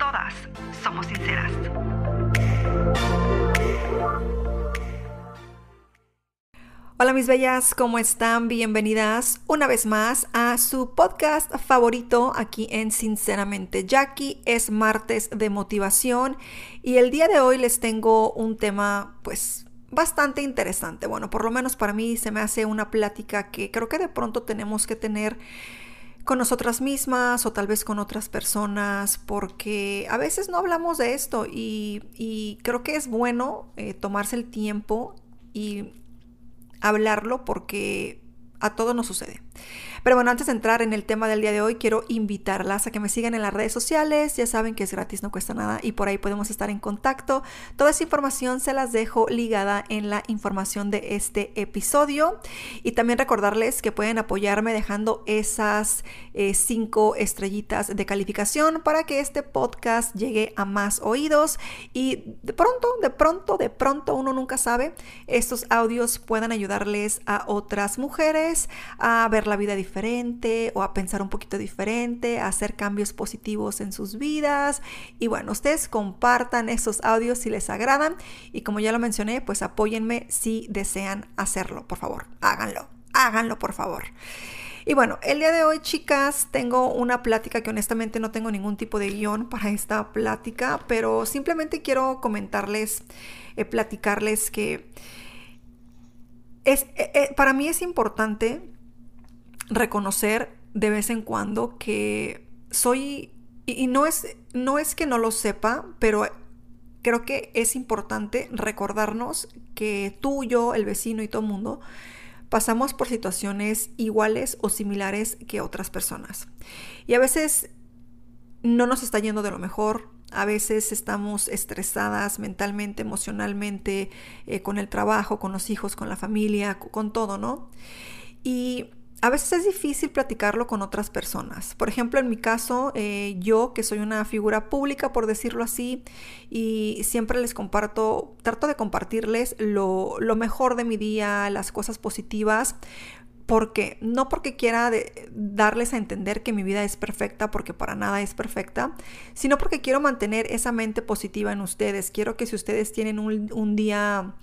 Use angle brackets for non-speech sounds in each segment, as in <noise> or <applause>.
todas somos sinceras. Hola mis bellas, ¿cómo están? Bienvenidas una vez más a su podcast favorito aquí en Sinceramente Jackie. Es martes de motivación y el día de hoy les tengo un tema pues bastante interesante. Bueno, por lo menos para mí se me hace una plática que creo que de pronto tenemos que tener con nosotras mismas o tal vez con otras personas, porque a veces no hablamos de esto y, creo que es bueno eh, tomarse el tiempo y hablarlo porque a todo nos sucede. Pero bueno, antes de entrar en el tema del día de hoy, quiero invitarlas a que me sigan en las redes sociales. Ya saben que es gratis, no cuesta nada y por ahí podemos estar en contacto. Toda esa información se las dejo ligada en la información de este episodio. Y también recordarles que pueden apoyarme dejando esas eh, cinco estrellitas de calificación para que este podcast llegue a más oídos. Y de pronto, de pronto, de pronto, uno nunca sabe, estos audios puedan ayudarles a otras mujeres a ver la vida diferente o a pensar un poquito diferente, a hacer cambios positivos en sus vidas. Y bueno, ustedes compartan estos audios si les agradan y como ya lo mencioné, pues apóyenme si desean hacerlo, por favor, háganlo, háganlo, por favor. Y bueno, el día de hoy, chicas, tengo una plática que honestamente no tengo ningún tipo de guion para esta plática, pero simplemente quiero comentarles, eh, platicarles que es, eh, eh, para mí es importante reconocer de vez en cuando que soy, y, no, es, no es que no lo sepa, pero creo que es importante recordarnos que tú, yo, el vecino y todo el mundo pasamos por situaciones iguales o similares que otras personas. Y a veces no nos está yendo de lo mejor, a veces estamos estresadas mentalmente, emocionalmente, eh, con el trabajo, con los hijos, con la familia, con todo, ¿no? Y a veces es difícil platicarlo con otras personas. Por ejemplo, en mi caso, eh, yo que soy una figura pública, por decirlo así, y siempre les comparto, trato de compartirles lo, mejor de mi día, las cosas positivas, porque no porque quiera darles a entender que mi vida es perfecta, porque para nada es perfecta, sino porque quiero mantener esa mente positiva en ustedes. Quiero que si ustedes tienen un, un día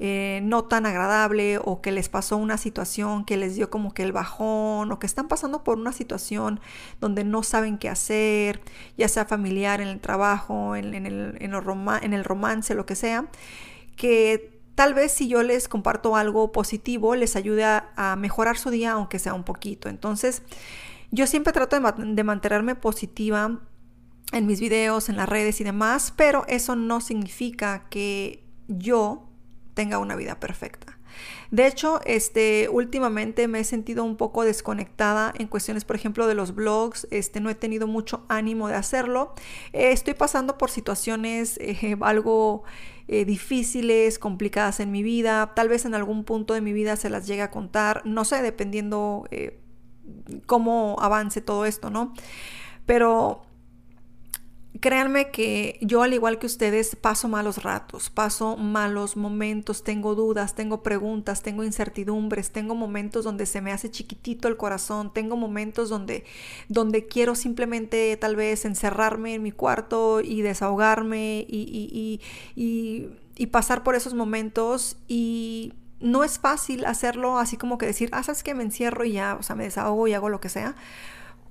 eh, no tan agradable o que les pasó una situación que les dio como que el bajón o que están pasando por una situación donde no saben qué hacer, ya sea familiar, en el trabajo, en, el, en, romance, lo que sea, que tal vez si yo les comparto algo positivo les ayude a, mejorar su día aunque sea un poquito. Entonces, yo siempre trato de mantenerme positiva en mis videos, en las redes y demás, pero eso no significa que yo tenga una vida perfecta. De hecho, este, últimamente me he sentido un poco desconectada en cuestiones, por ejemplo, de los blogs. Este, no he tenido mucho ánimo de hacerlo. Eh, estoy pasando por situaciones eh, <laughs> algo eh, difíciles, complicadas en mi vida. Tal vez en algún punto de mi vida se las llegue a contar. No sé, dependiendo cómo avance todo esto, ¿no? Pero Créanme que yo, al igual que ustedes, paso malos ratos, paso malos momentos, tengo dudas, tengo preguntas, tengo incertidumbres, tengo momentos donde se me hace chiquitito el corazón, tengo momentos donde, donde quiero simplemente tal vez encerrarme en mi cuarto y desahogarme y, y pasar por esos momentos y no es fácil hacerlo así como que decir, ah, sabes que me encierro y ya, o sea, me desahogo y hago lo que sea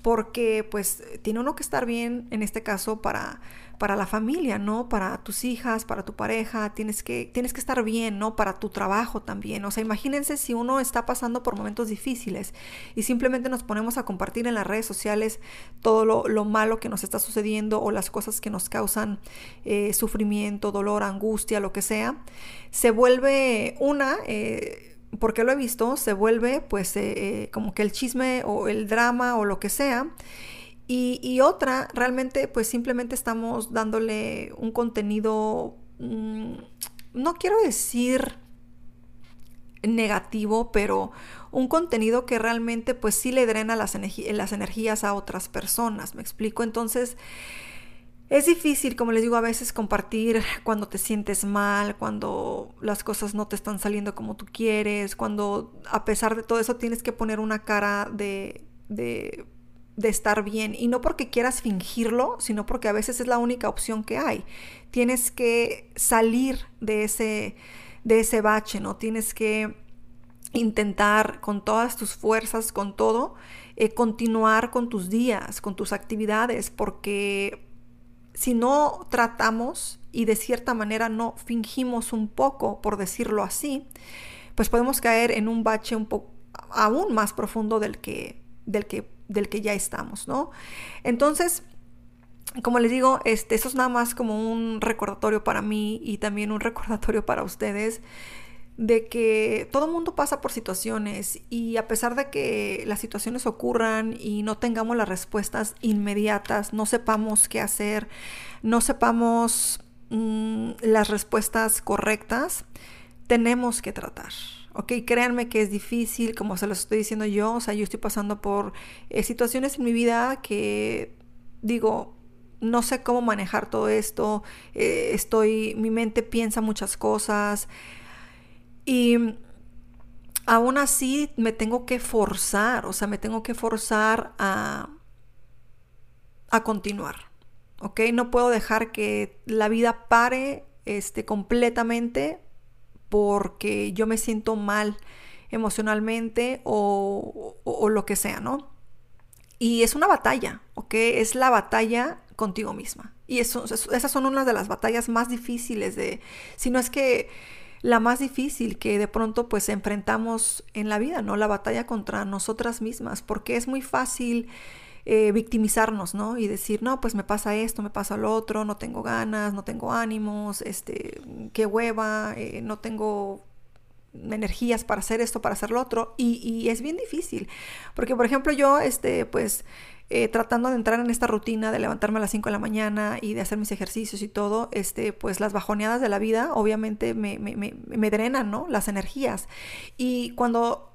porque pues tiene uno que estar bien en este caso para, para la familia, ¿no? Para tus hijas, para tu pareja, tienes que, tienes que estar bien, ¿no? Para tu trabajo también. O sea, imagínense si uno está pasando por momentos difíciles y simplemente nos ponemos a compartir en las redes sociales todo lo, malo que nos está sucediendo o las cosas que nos causan eh, sufrimiento, dolor, angustia, lo que sea, se vuelve una... Eh, porque lo he visto, se vuelve pues eh, eh, como que el chisme o el drama o lo que sea. Y, otra, realmente pues simplemente estamos dándole un contenido, mm, no quiero decir negativo, pero un contenido que realmente pues sí le drena las, las energías a otras personas, me explico. Entonces, es difícil, como les digo, a veces compartir cuando te sientes mal, cuando las cosas no te están saliendo como tú quieres, cuando a pesar de todo eso tienes que poner una cara de, de, estar bien. Y no porque quieras fingirlo, sino porque a veces es la única opción que hay. Tienes que salir de ese, de ese bache, ¿no? Tienes que intentar con todas tus fuerzas, con todo, eh, continuar con tus días, con tus actividades, porque si no tratamos y de cierta manera no fingimos un poco, por decirlo así, pues podemos caer en un bache un poco aún más profundo del que, del que, del que ya estamos, ¿no? Entonces, como les digo, este, eso es nada más como un recordatorio para mí y también un <laughs> recordatorio para ustedes de que todo mundo pasa por situaciones y a pesar de que las situaciones ocurran y no tengamos las respuestas inmediatas, no sepamos qué hacer, no sepamos mm, las respuestas correctas, tenemos que tratar. Ok, créanme que es difícil, como se los estoy diciendo yo, o sea, yo estoy pasando por eh, situaciones en mi vida que digo, no sé cómo manejar todo esto, eh, estoy, mi mente piensa muchas cosas, y aún así me tengo que forzar, o sea, me tengo que forzar a, a continuar. ¿Ok? No puedo dejar que la vida pare este, completamente porque yo me siento mal emocionalmente o, o, lo que sea, ¿no? Y es una batalla, ¿ok? Es la batalla contigo misma. Y eso, esas son unas de las batallas más difíciles de, si no es que la más difícil que de pronto pues enfrentamos en la vida, ¿no? La batalla contra nosotras mismas, porque es muy fácil eh, victimizarnos, ¿no? Y decir, no, pues me pasa esto, me pasa lo otro, no tengo ganas, no tengo ánimos, este, qué hueva, eh, no tengo energías para hacer esto, para hacer lo otro, y, y es bien difícil, porque por ejemplo yo, este, pues eh, tratando de entrar en esta rutina de levantarme a las 5 de la mañana y de hacer mis ejercicios y todo, este, pues las bajoneadas de la vida obviamente me, me, me, drenan, ¿no? Las energías. Y cuando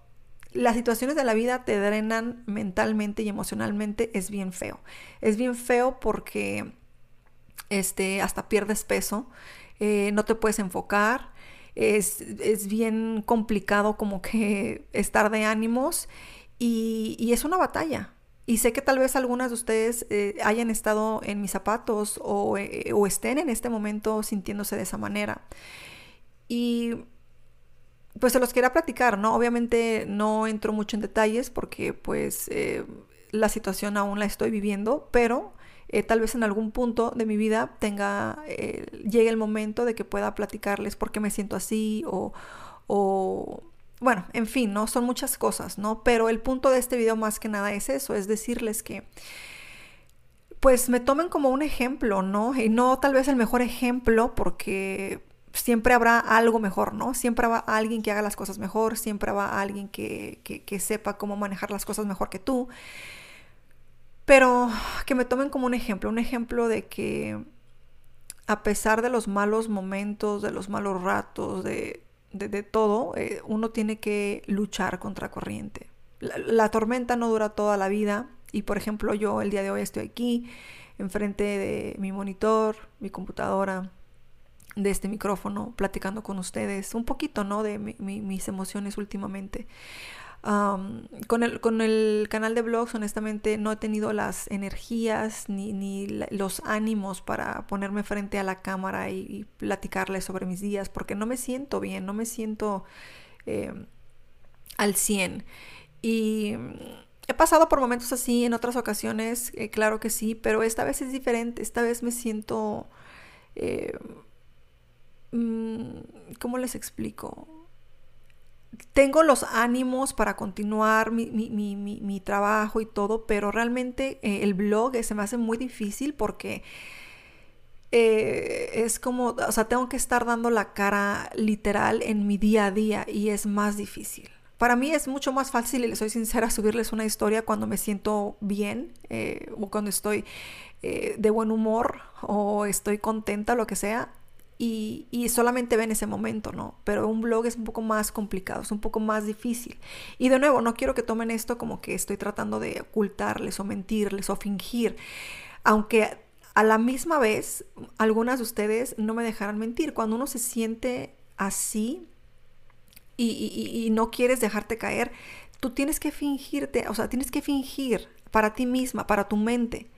las situaciones de la vida te drenan mentalmente y emocionalmente es bien feo. Es bien feo porque este, hasta pierdes peso, eh, no te puedes enfocar, es, es, bien complicado como que estar de ánimos y, y es una batalla. Y sé que tal vez algunas de ustedes eh, hayan estado en mis zapatos o, eh, o, estén en este momento sintiéndose de esa manera. Y pues se los quería platicar, ¿no? Obviamente no entro mucho en detalles porque pues eh, la situación aún la estoy viviendo, pero tal vez en algún punto de mi vida tenga, llegue el momento de que pueda platicarles por qué me siento así o bueno, en fin, ¿no? Son muchas cosas, ¿no? Pero el punto de este video más que nada es eso, es decirles que pues me tomen como un ejemplo, ¿no? Y no tal vez el mejor ejemplo porque siempre habrá algo mejor, ¿no? Siempre habrá alguien que haga las cosas mejor, siempre habrá alguien que, que, sepa cómo manejar las cosas mejor que tú. Pero que me tomen como un ejemplo, un ejemplo de que a pesar de los malos momentos, de los malos ratos, de de, todo, eh, uno tiene que luchar contra corriente. La, tormenta no dura toda la vida y por ejemplo yo el día de hoy estoy aquí enfrente de mi monitor, mi computadora, de este micrófono, platicando con ustedes un poquito, ¿no? De mis emociones últimamente con, el, con el canal de blogs, honestamente, no he tenido las energías ni, ni los ánimos para ponerme frente a la cámara y, platicarles sobre mis días, porque no me siento bien, no me siento em, al 100. Y he pasado por momentos así en otras ocasiones, eh, claro que sí, pero esta vez es diferente, esta vez me siento... Eh, mm, ¿Cómo les explico? Tengo los ánimos para continuar mi, trabajo y todo, pero realmente eh, el blog se me hace muy difícil porque eh, es como, o sea, tengo que estar dando la cara literal en mi día a día y es más difícil. para mí es mucho más fácil, y le soy sincera, <laughs> subirles una historia cuando me siento bien eh, o cuando estoy eh, de buen humor o estoy contenta, lo que sea, y, y, solamente ven ese momento, ¿no? Pero un blog es un poco más complicado, es un poco más difícil. Y de nuevo, no quiero que tomen esto como que estoy tratando de ocultarles o mentirles o fingir, aunque a la misma vez algunas de ustedes no me dejarán mentir. Cuando uno se siente así, y, no quieres dejarte caer, tú tienes que fingirte, o sea, tienes que fingir para ti misma, para tu mente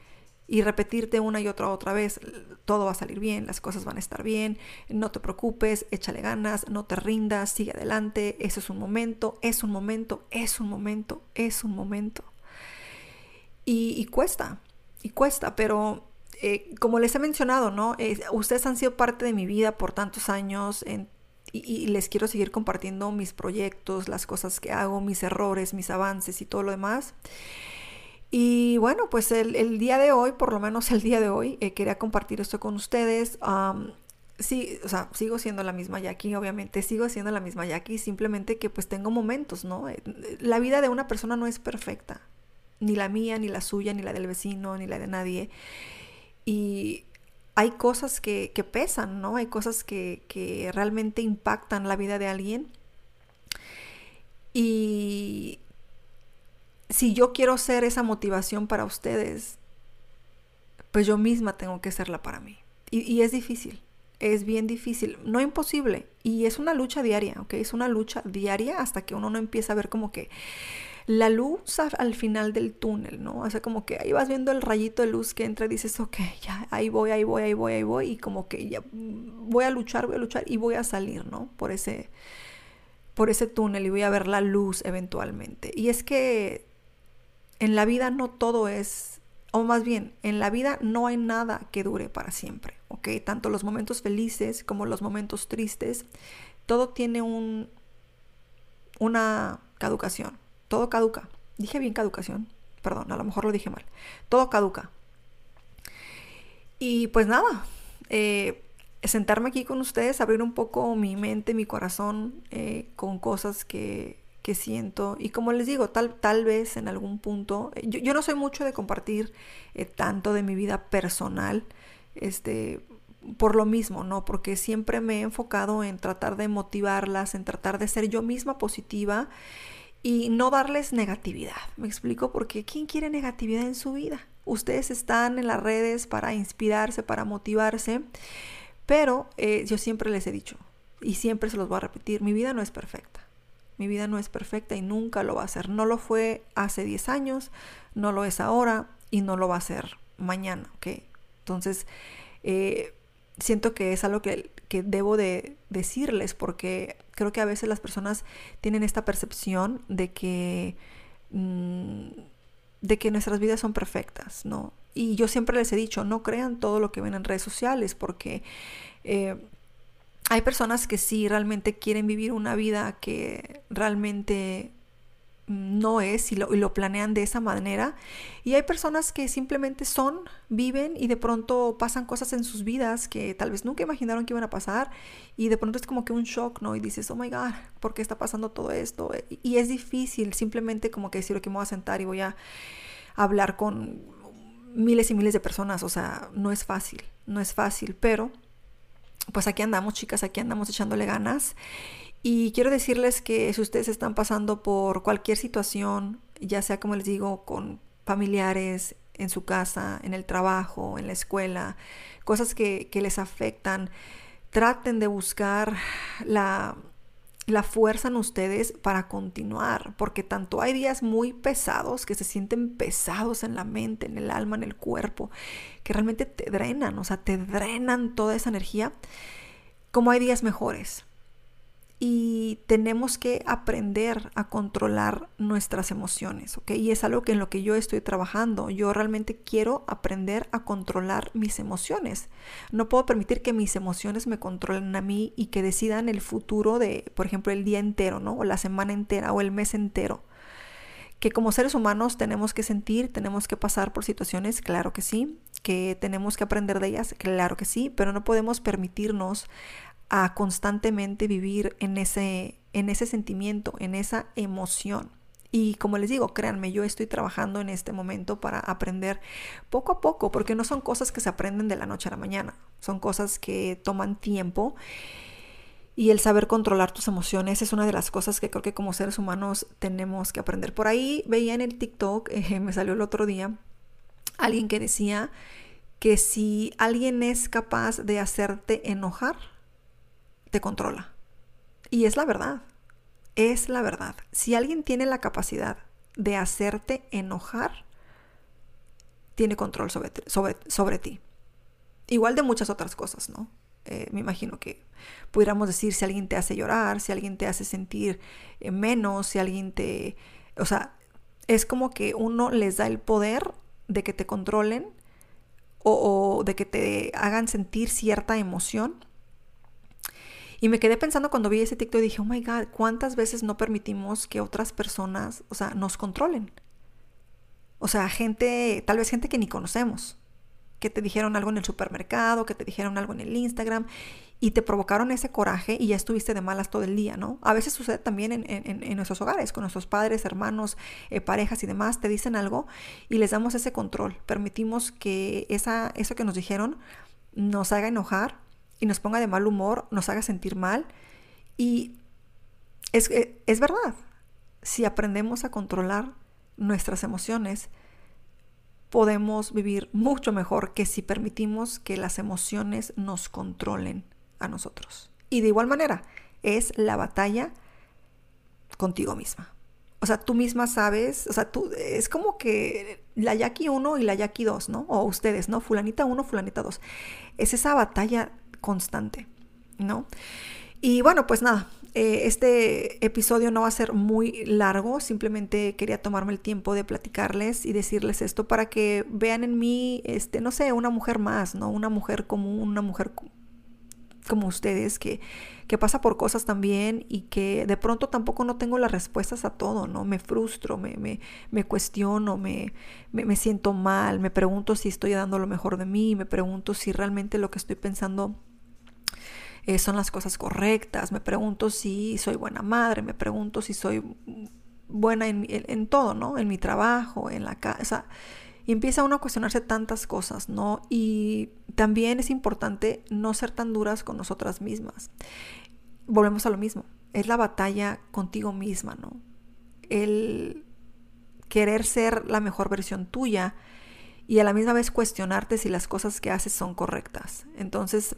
y repetirte una y otra otra vez, todo va a salir bien, las cosas van a estar bien, no te preocupes, échale ganas, no te rindas, sigue adelante, eso es un momento, es un momento, es un momento, es un momento. Y, cuesta, y cuesta, pero eh, como les he mencionado, ¿no? ustedes han sido parte de mi vida por tantos años, y, les quiero seguir compartiendo mis proyectos, las cosas que hago, mis errores, mis avances y todo lo demás. Y bueno, pues el, día de hoy, por lo menos el día de hoy, eh, quería compartir esto con ustedes. sí, o sea, sigo siendo la misma Jackie, obviamente, sigo siendo la misma Jackie, simplemente que pues tengo momentos, ¿no? Eh, la vida de una persona no es perfecta, ni la mía, ni la suya, ni la del vecino, ni la de nadie. Y hay cosas que, pesan, ¿no? Hay cosas que, realmente impactan la vida de alguien. Y si yo quiero ser esa motivación para ustedes, pues yo misma tengo que serla para mí. Y, es difícil, es bien difícil, no imposible. Y es una lucha diaria, ¿ok? Es una lucha diaria hasta que uno no empieza a ver como que la luz al final del túnel, ¿no? O sea, como que ahí vas viendo el rayito de luz que entra y dices, ok, ya, ahí voy, ahí voy, ahí voy, ahí voy, y como que ya voy a luchar, voy a luchar y voy a salir, ¿no? Por ese, por ese túnel y voy a ver la luz eventualmente. Y es que en la vida no todo es, o más bien, en la vida no hay nada que dure para siempre, ¿ok? Tanto los momentos felices como los momentos tristes, todo tiene un, una caducación todo caduca. Dije bien caducación. Perdón, a lo mejor lo dije mal. Todo caduca. Y pues nada, eh, sentarme aquí con ustedes, abrir un poco mi mente, mi corazón eh, con cosas que, que, siento. Y como les digo, tal, tal vez en algún punto, eh, yo, yo no soy mucho de compartir tanto de mi vida personal, este, por lo mismo, ¿no? Porque siempre me he enfocado en tratar de motivarlas, en tratar de ser yo misma positiva y no darles negatividad. ¿Me explico? Porque ¿quién quiere negatividad en su vida? Ustedes están en las redes para inspirarse, para motivarse, pero eh, yo siempre les he dicho, y siempre se los voy a repetir, mi vida no es perfecta. Mi vida no es perfecta y nunca lo va a ser. No lo fue hace 10 años, no lo es ahora y no lo va a ser mañana, ¿ok? Entonces, eh, siento que es algo que, debo de decirles porque creo que a veces las personas tienen esta percepción de que, mm, de que nuestras vidas son perfectas, ¿no? Y yo siempre les he dicho, no crean todo lo que ven en redes sociales porque eh, hay personas que sí realmente quieren vivir una vida que realmente no es y lo, planean de esa manera. Y hay personas que simplemente son, viven y de pronto pasan cosas en sus vidas que tal vez nunca imaginaron que iban a pasar y de pronto es como que un shock, ¿no? Y dices, oh my God, ¿por qué está pasando todo esto? Y, es difícil simplemente como que decir que me voy a sentar y voy a hablar con miles y miles de personas, o sea, no es fácil, no es fácil, pero pues aquí andamos chicas, aquí andamos echándole ganas. Y quiero decirles que si ustedes están pasando por cualquier situación, ya sea como les digo, con familiares, en su casa, en el trabajo, en la escuela, cosas que, les afectan, traten de buscar la, la fuerza en ustedes para continuar, porque tanto hay días muy pesados que se sienten pesados en la mente, en el alma, en el cuerpo, que realmente te drenan, o sea, te drenan toda esa energía, como hay días mejores y tenemos que aprender a controlar nuestras emociones, ¿ok? Y es algo que en lo que yo estoy trabajando. Yo realmente quiero aprender a controlar mis emociones. No puedo permitir que mis emociones me controlen a mí y que decidan el futuro de, por ejemplo, el día entero, ¿no? O la semana entera o el mes entero. Que como seres humanos tenemos que sentir, tenemos que pasar por situaciones, claro que sí, que tenemos que aprender de ellas, claro que sí, pero no podemos permitirnos a constantemente vivir en ese, en ese sentimiento, en esa emoción. Y como les digo, créanme, yo estoy trabajando en este momento para aprender poco a poco, porque no son cosas que se aprenden de la noche a la mañana, son cosas que toman tiempo. Y el saber controlar tus emociones es una de las cosas que creo que como seres humanos tenemos que aprender. Por ahí veía en el TikTok, <laughs> eh, me salió el otro día, alguien que decía que si alguien es capaz de hacerte enojar, te controla. Y es la verdad es la verdad. Si alguien tiene la capacidad de hacerte enojar, tiene control sobre, sobre, sobre ti. Igual de muchas otras cosas, ¿no? Eh, me imagino que pudiéramos decir si alguien te hace llorar, si alguien te hace sentir eh, menos, si alguien te... O sea, es como que uno les da el poder de que te controlen o, o de que te hagan sentir cierta emoción y me quedé pensando cuando vi ese TikTok y dije, oh my God, ¿cuántas veces no permitimos que otras personas, o sea, nos controlen? O sea, gente, tal vez gente que ni conocemos, que te dijeron algo en el supermercado, que te dijeron algo en el Instagram y te provocaron ese coraje y ya estuviste de malas todo el día, ¿no? A veces sucede también en, nuestros hogares, con nuestros padres, hermanos, eh, parejas y demás, te dicen algo y les damos ese control. Permitimos que esa, eso que nos dijeron nos haga enojar y nos ponga de mal humor, nos haga sentir mal. Y es, eh, es verdad, si aprendemos a controlar nuestras emociones, podemos vivir mucho mejor que si permitimos que las emociones nos controlen a nosotros. Y de igual manera, es la batalla contigo misma. O sea, tú misma sabes, o sea, tú, es como que la Jackie 1 y la Jackie 2, ¿no? O ustedes, ¿no? Fulanita 1, fulanita 2. Es esa batalla constante, ¿no? Y bueno, pues nada, eh, este episodio no va a ser muy largo, simplemente quería tomarme el tiempo de platicarles y decirles esto para que vean en mí, este, no sé, una mujer más, ¿no? Una mujer común, una mujer como ustedes que, que pasa por cosas también y que de pronto tampoco no tengo las respuestas a todo, ¿no? Me frustro, me, me, me cuestiono, me, me, siento mal, me pregunto si estoy dando lo mejor de mí, me pregunto si realmente lo que estoy pensando eh, son las cosas correctas, me pregunto si soy buena madre, me pregunto si soy buena en, en, todo, ¿no? En mi trabajo, en la casa. Y empieza uno a cuestionarse tantas cosas, ¿no? Y también es importante no ser tan duras con nosotras mismas. Volvemos a lo mismo, es la batalla contigo misma, ¿no? El querer ser la mejor versión tuya y a la misma vez cuestionarte si las cosas que haces son correctas. Entonces,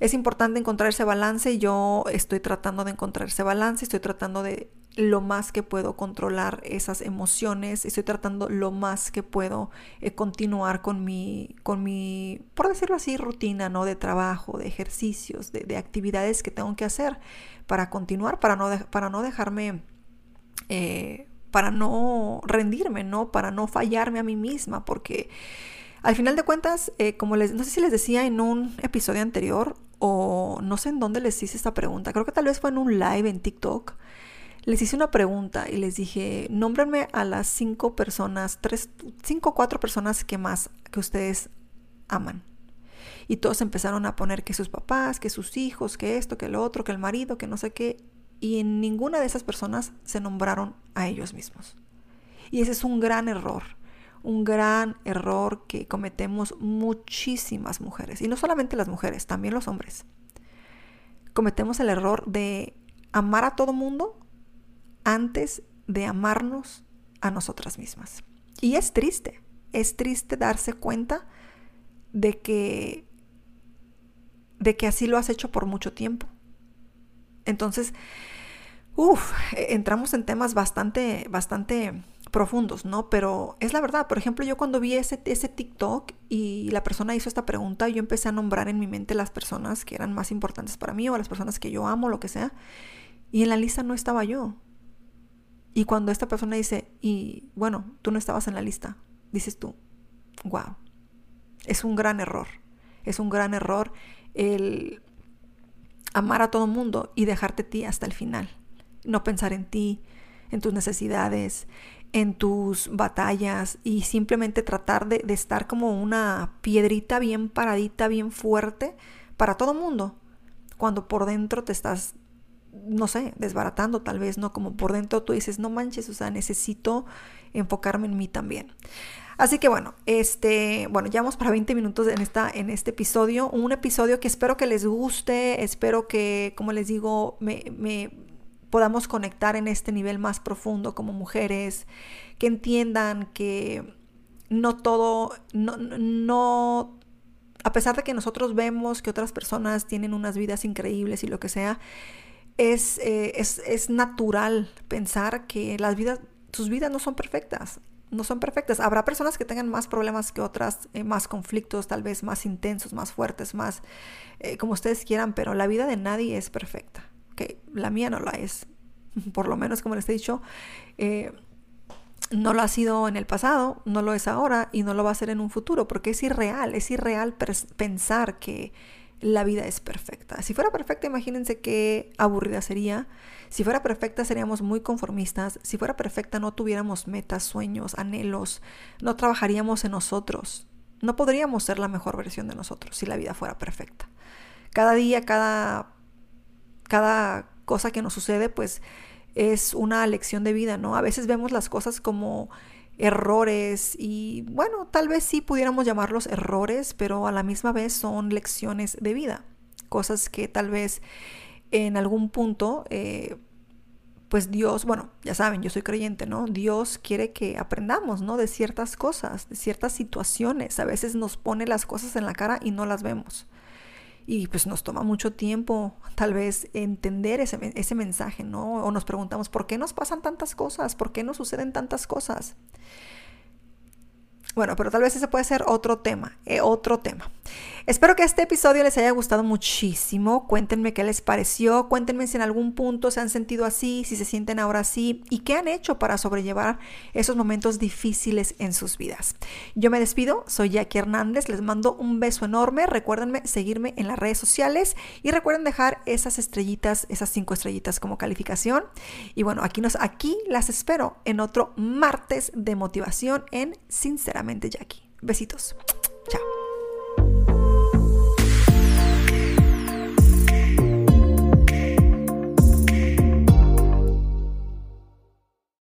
es importante encontrar ese balance. Yo estoy tratando de encontrar ese balance, estoy tratando de lo más que puedo controlar esas emociones, estoy tratando lo más que puedo eh, continuar con mi, con mi, por decirlo así, rutina, ¿no? De trabajo, de ejercicios, de, actividades que tengo que hacer para continuar, para no, para no dejarme, eh, para no rendirme, ¿no? Para no fallarme a mí misma, porque al final de cuentas, eh, como les, no sé si les decía en un episodio anterior o no sé en dónde les hice esta pregunta, creo que tal vez fue en un live en TikTok, les hice una pregunta y les dije, nómbrenme a las cinco personas, tres, cinco o cuatro personas que más que ustedes aman. Y todos empezaron a poner que sus papás, que sus hijos, que esto, que lo otro, que el marido, que no sé qué. Y en ninguna de esas personas se nombraron a ellos mismos. Y ese es un gran error un gran error que cometemos muchísimas mujeres, y no solamente las mujeres, también los hombres. Cometemos el error de amar a todo mundo antes de amarnos a nosotras mismas. Y es triste, es triste darse cuenta de que de que así lo has hecho por mucho tiempo. Entonces, uff, entramos en temas bastante, bastante profundos, ¿no? Pero es la verdad. Por ejemplo, yo cuando vi ese, ese TikTok y la persona hizo esta pregunta, yo empecé a nombrar en mi mente las personas que eran más importantes para mí o las personas que yo amo, lo que sea. Y en la lista no estaba yo. Y cuando esta persona dice, y bueno, tú no estabas en la lista, dices tú, wow, es un gran error. Es un gran error el amar a todo mundo y dejarte a ti hasta el final. No pensar en ti, en tus necesidades, en tus batallas y simplemente tratar de, estar como una piedrita bien paradita, bien fuerte para todo mundo. cuando por dentro te estás, no sé, desbaratando tal vez, ¿no? Como por dentro tú dices, no manches, o sea, necesito enfocarme en mí también. Así que bueno, este, bueno, ya vamos para 20 minutos en, esta, en este episodio, un episodio que espero que les guste, espero que, como les digo, me, me podamos conectar en este nivel más profundo como mujeres, que entiendan que no todo, no, no, a pesar de que nosotros vemos que otras personas tienen unas vidas increíbles y lo que sea, es, eh, es, es natural pensar que las vidas, sus vidas no son perfectas no son perfectas. Habrá personas que tengan más problemas que otras, eh, más conflictos, tal vez más intensos, más fuertes, más eh, como ustedes quieran, pero la vida de nadie es perfecta que la mía no la es. Por lo menos, como les he dicho, eh, no lo ha sido en el pasado, no lo es ahora y no lo va a ser en un futuro, porque es irreal, es irreal pensar que la vida es perfecta. Si fuera perfecta, imagínense qué aburrida sería. Si fuera perfecta, seríamos muy conformistas. Si fuera perfecta, no tuviéramos metas, sueños, anhelos, no trabajaríamos en nosotros. No podríamos ser la mejor versión de nosotros si la vida fuera perfecta. Cada día, cada cada cosa que nos sucede, pues es una lección de vida, ¿no? A veces vemos las cosas como errores y bueno, tal vez sí pudiéramos llamarlos errores, pero a la misma vez son lecciones de vida, cosas que tal vez en algún punto, eh, pues Dios, bueno, ya saben, yo soy creyente, ¿no? Dios quiere que aprendamos, ¿no? De ciertas cosas, de ciertas situaciones, a veces nos pone las cosas en la cara y no las vemos y pues nos toma mucho tiempo tal vez entender ese, ese, mensaje, ¿no? O nos preguntamos, ¿por qué nos pasan tantas cosas? ¿Por qué nos suceden tantas cosas? Bueno, pero tal vez ese puede ser otro tema, eh, otro tema. Espero que este episodio les haya gustado muchísimo. Cuéntenme qué les pareció. Cuéntenme si en algún punto se han sentido así, si se sienten ahora así y qué han hecho para sobrellevar esos momentos difíciles en sus vidas. Yo me despido. Soy Jackie Hernández. Les mando un beso enorme. Recuérdenme seguirme en las redes sociales y recuerden dejar esas estrellitas, esas cinco estrellitas como calificación. Y bueno, aquí, nos, aquí las espero en otro martes de motivación en Sinceramente Jackie. Besitos.